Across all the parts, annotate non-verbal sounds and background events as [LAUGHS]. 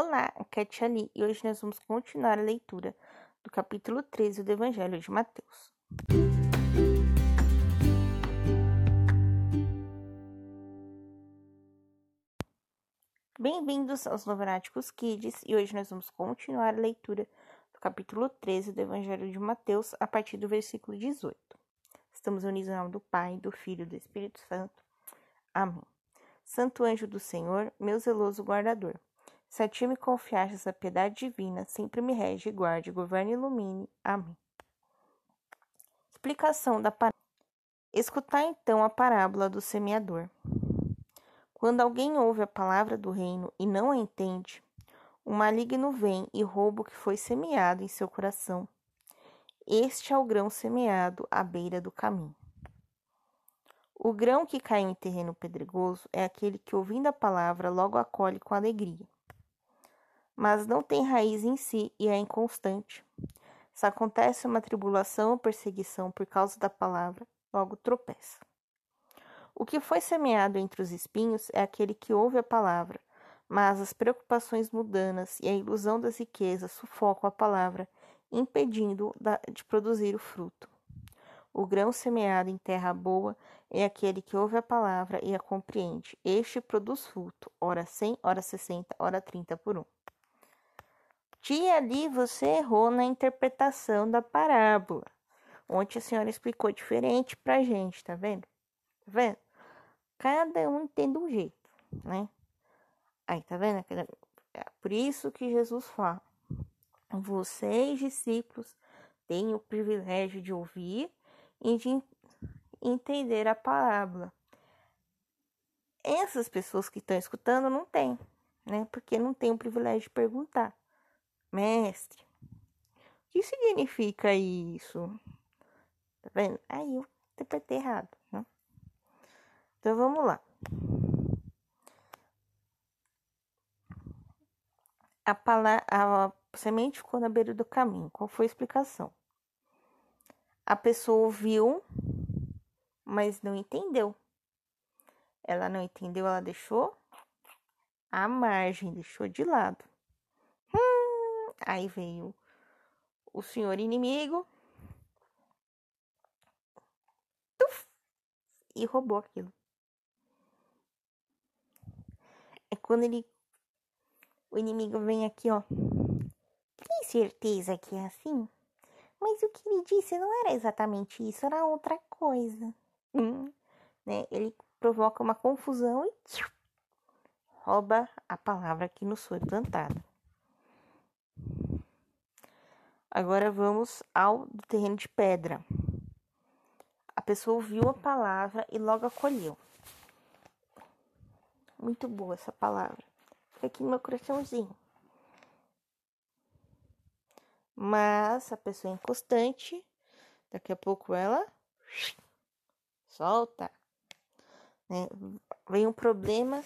Olá, aqui é e hoje nós vamos continuar a leitura do capítulo 13 do Evangelho de Mateus. Bem-vindos aos Novenáticos Kids, e hoje nós vamos continuar a leitura do capítulo 13 do Evangelho de Mateus, a partir do versículo 18. Estamos unidos em nome do Pai, do Filho e do Espírito Santo. Amém. Santo anjo do Senhor, meu zeloso guardador se a ti me confiastes a piedade divina, sempre me rege, guarde, governe e ilumine. Amém. Explicação da parábola. Escutai então a parábola do semeador. Quando alguém ouve a palavra do reino e não a entende, o maligno vem e rouba o que foi semeado em seu coração. Este é o grão semeado à beira do caminho. O grão que cai em terreno pedregoso é aquele que, ouvindo a palavra, logo acolhe com alegria mas não tem raiz em si e é inconstante. Se acontece uma tribulação ou perseguição por causa da palavra, logo tropeça. O que foi semeado entre os espinhos é aquele que ouve a palavra, mas as preocupações mundanas e a ilusão das riquezas sufocam a palavra, impedindo de produzir o fruto. O grão semeado em terra boa é aquele que ouve a palavra e a compreende. Este produz fruto, ora cem, ora sessenta, ora trinta por um. Tia, ali você errou na interpretação da parábola. Ontem a senhora explicou diferente pra gente, tá vendo? Tá vendo? Cada um entende um jeito, né? Aí, tá vendo? É por isso que Jesus fala: vocês, discípulos, têm o privilégio de ouvir e de entender a parábola. Essas pessoas que estão escutando não têm, né? Porque não tem o privilégio de perguntar. Mestre, o que significa isso? Tá vendo? Aí eu interpretei errado, né? Então vamos lá. A, palavra, a semente ficou na beira do caminho. Qual foi a explicação? A pessoa ouviu, mas não entendeu. Ela não entendeu, ela deixou a margem, deixou de lado. Aí veio o senhor inimigo tuf, e roubou aquilo. É quando ele. O inimigo vem aqui, ó. Tem certeza que é assim? Mas o que ele disse não era exatamente isso, era outra coisa. Hum, né? Ele provoca uma confusão e rouba a palavra que nos foi plantada. Agora vamos ao terreno de pedra. A pessoa ouviu a palavra e logo acolheu. Muito boa essa palavra. Fica aqui no meu coraçãozinho. Mas a pessoa é inconstante, daqui a pouco ela solta. Né? Vem um problema,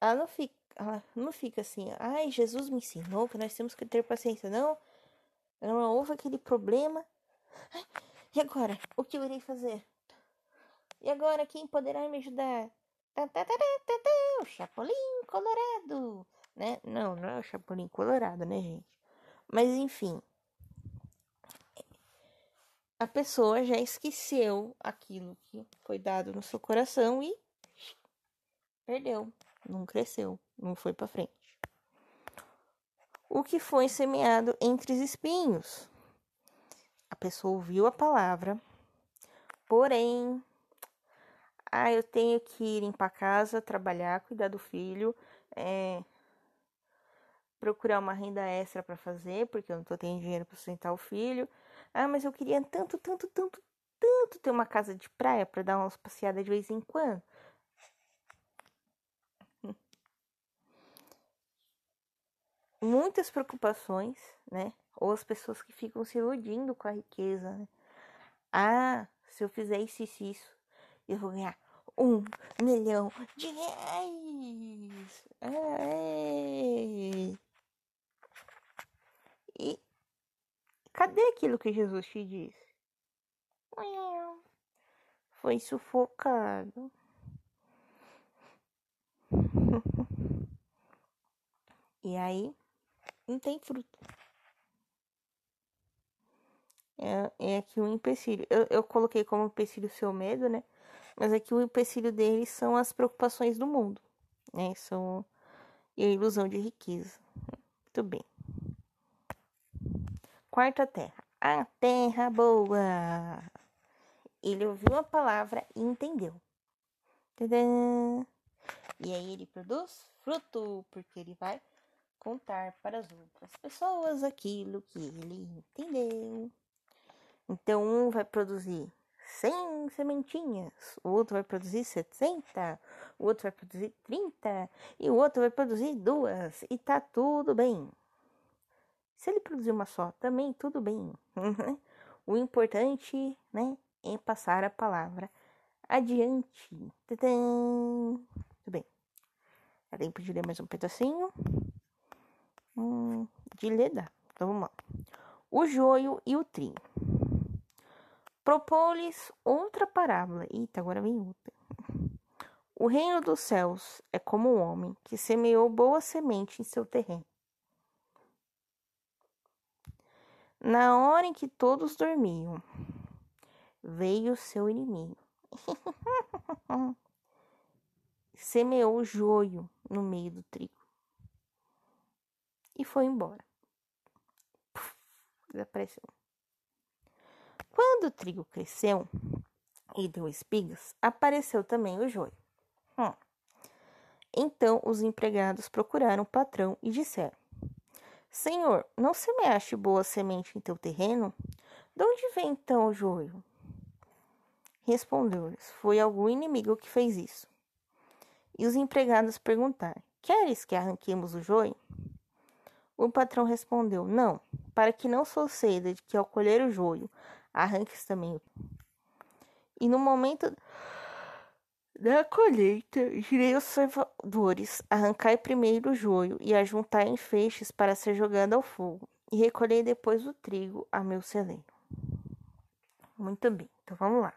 ela não fica, ela não fica assim, ai, Jesus me ensinou que nós temos que ter paciência. Não, não houve aquele problema. E agora? O que eu irei fazer? E agora quem poderá me ajudar? O Chapolin Colorado, né? Não, não é o Chapolin Colorado, né, gente? Mas enfim, a pessoa já esqueceu aquilo que foi dado no seu coração e perdeu, não cresceu, não foi para frente o que foi semeado entre os espinhos. A pessoa ouviu a palavra, porém, ah, eu tenho que ir limpar a casa, trabalhar, cuidar do filho, é, procurar uma renda extra para fazer, porque eu não tô tendo dinheiro para sustentar o filho. Ah, mas eu queria tanto, tanto, tanto, tanto ter uma casa de praia para dar umas passeadas de vez em quando. Muitas preocupações, né? Ou as pessoas que ficam se iludindo com a riqueza, né? Ah, se eu fizer isso e isso, eu vou ganhar um milhão de reais. Ai. E cadê aquilo que Jesus te disse? Foi sufocado. [LAUGHS] E aí não tem fruto. É, é aqui um empecilho. Eu, eu coloquei como empecilho o seu medo, né? Mas aqui o empecilho deles são as preocupações do mundo, né? São e a ilusão de riqueza. Muito bem. Quarta terra. A terra boa. Ele ouviu a palavra e entendeu. Tadã! E aí ele produz fruto, porque ele vai contar para as outras pessoas aquilo que ele entendeu. Então, um vai produzir 100 sementinhas, o outro vai produzir 60, o outro vai produzir 30 e o outro vai produzir duas e tá tudo bem. Se ele produzir uma só, também tudo bem. o importante, né, é passar a palavra adiante. Tudo bem. Dá tempo de ler mais um pedacinho. Hum, de ler dá. Então vamos lá. O joio e o trigo. Propôs-lhes outra parábola. Eita, agora vem outra. O reino dos céus é como um homem que semeou boa semente em seu terreno. Na hora em que todos dormiam, veio seu inimigo. [LAUGHS] Semeou joio no meio do trigo e foi embora. Puf, desapareceu. Quando o trigo cresceu e deu espigas, apareceu também o joio. Hum. Então os empregados procuraram o patrão e disseram: Senhor, não semeaste boa semente em teu terreno? De onde vem então o joio? Respondeu-lhes: Foi algum inimigo que fez isso. E os empregados perguntaram: Queres que arranquemos o joio? O patrão respondeu: Não, para que não suceda de que ao colher o joio arranques também. E no momento da colheita, girei os servidores, arrancai primeiro o joio e ajuntai em feixes para ser jogado ao fogo, e recolhei depois o trigo a meu celeiro. Muito bem, então vamos lá.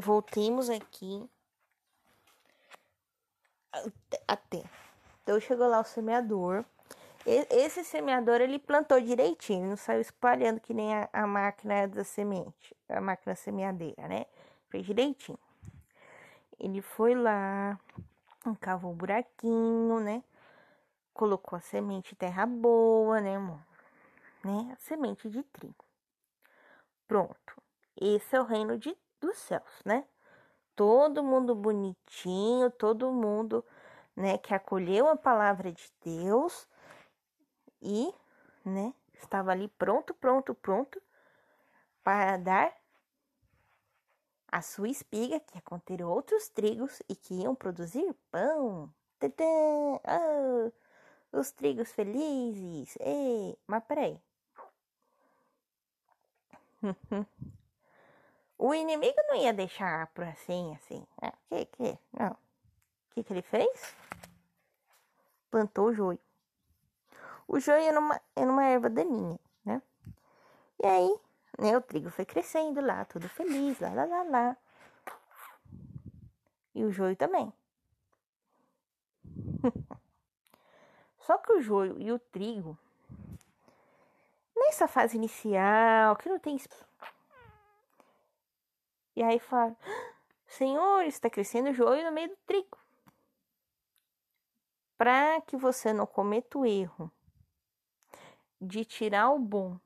Voltemos aqui até. Então chegou lá o semeador esse semeador ele plantou direitinho, não saiu espalhando que nem a, a máquina da semente, a máquina semeadeira, né? Fez direitinho. Ele foi lá, cavou um buraquinho, né? Colocou a semente terra boa, né, amor? Né? A semente de trigo. Pronto. Esse é o reino de, dos céus, né? Todo mundo bonitinho, todo mundo, né, que acolheu a palavra de Deus e, né, estava ali pronto, pronto, pronto para dar a sua espiga, que ia conter outros trigos e que iam produzir pão. Tadã! Oh, os trigos felizes. Ei, mas peraí. [LAUGHS] o inimigo não ia deixar assim, assim. O que, que? Não. O que, que ele fez? Plantou o joio. O joio era uma, era uma erva daninha, né? E aí, né, o trigo foi crescendo lá, tudo feliz, lá, lá, lá, lá. E o joio também. [LAUGHS] Só que o joio e o trigo, nessa fase inicial, que não tem. E aí fala: Senhor, está crescendo o joio no meio do trigo. Para que você não cometa o erro de tirar o bom,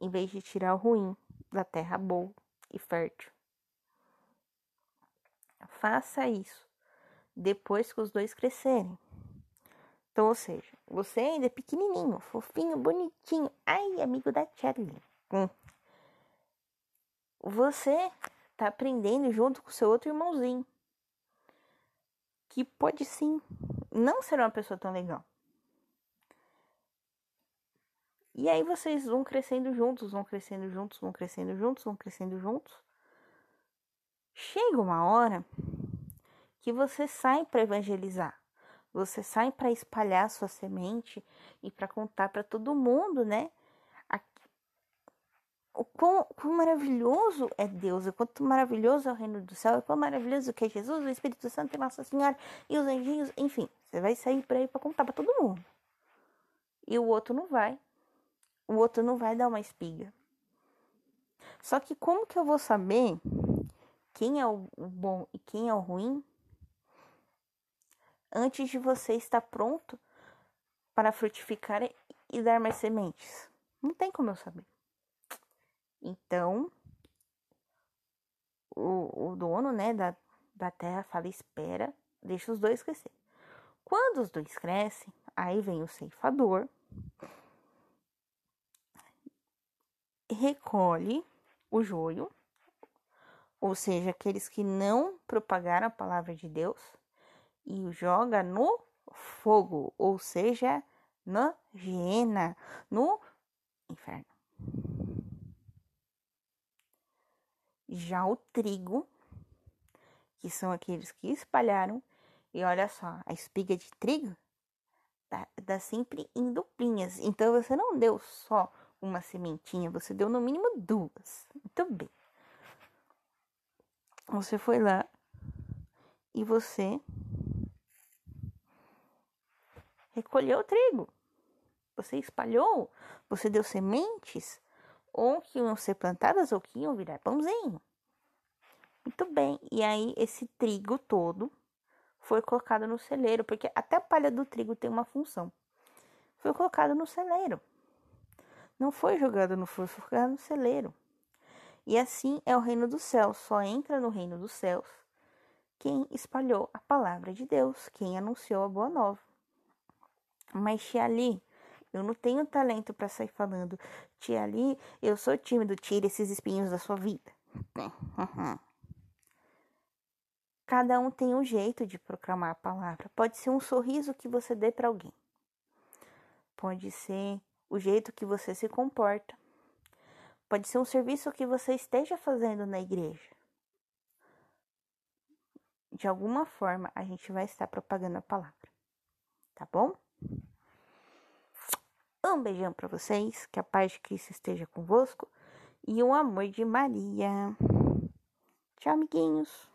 em vez de tirar o ruim da terra boa e fértil. Faça isso depois que os dois crescerem. Então, ou seja, você ainda é pequenininho, fofinho, bonitinho. Ai, amigo da Charlie. Hum. Você tá aprendendo junto com seu outro irmãozinho. Que pode sim não ser uma pessoa tão legal. E aí vocês vão crescendo juntos, vão crescendo juntos, vão crescendo juntos, vão crescendo juntos. Chega uma hora que você sai para evangelizar. Você sai para espalhar sua semente e para contar para todo mundo, né? O quão, quão maravilhoso é Deus, o quanto maravilhoso é o reino do céu, o quão maravilhoso que é Jesus, o Espírito Santo e Nossa Senhora e os anjinhos, enfim, você vai sair por aí para contar para todo mundo. E o outro não vai. O outro não vai dar uma espiga. Só que como que eu vou saber quem é o bom e quem é o ruim antes de você estar pronto para frutificar e dar mais sementes? Não tem como eu saber. Então, o, o dono, né, da, da terra fala: espera, deixa os dois crescer. Quando os dois crescem, aí vem o ceifador, recolhe o joio, ou seja, aqueles que não propagaram a palavra de Deus, e o joga no fogo, ou seja, na hiena, no inferno. Já o trigo, que são aqueles que espalharam, e olha só, a espiga de trigo dá, dá sempre em duplinhas. Então você não deu só uma sementinha, você deu no mínimo duas. Muito bem. Você foi lá e você recolheu o trigo. Você espalhou, você deu sementes ou que iam ser plantadas ou que iam virar pãozinho. Muito bem, e aí esse trigo todo foi colocado no celeiro, porque até a palha do trigo tem uma função. Foi colocado no celeiro. Não foi jogado no fogo, foi jogado no celeiro. E assim é o reino dos céus. Só entra no reino dos céus quem espalhou a palavra de Deus, quem anunciou a boa nova. Mas, Tia Ali, eu não tenho talento para sair falando. Tia Ali, eu sou tímido, tire esses espinhos da sua vida. Cada um tem um jeito de proclamar a palavra. Pode ser um sorriso que você dê para alguém. Pode ser o jeito que você se comporta. Pode ser um serviço que você esteja fazendo na igreja. De alguma forma, a gente vai estar propagando a palavra. Tá bom? Um beijão para vocês, que a paz de Cristo esteja convosco e o amor de Maria. Tchau, amiguinhos.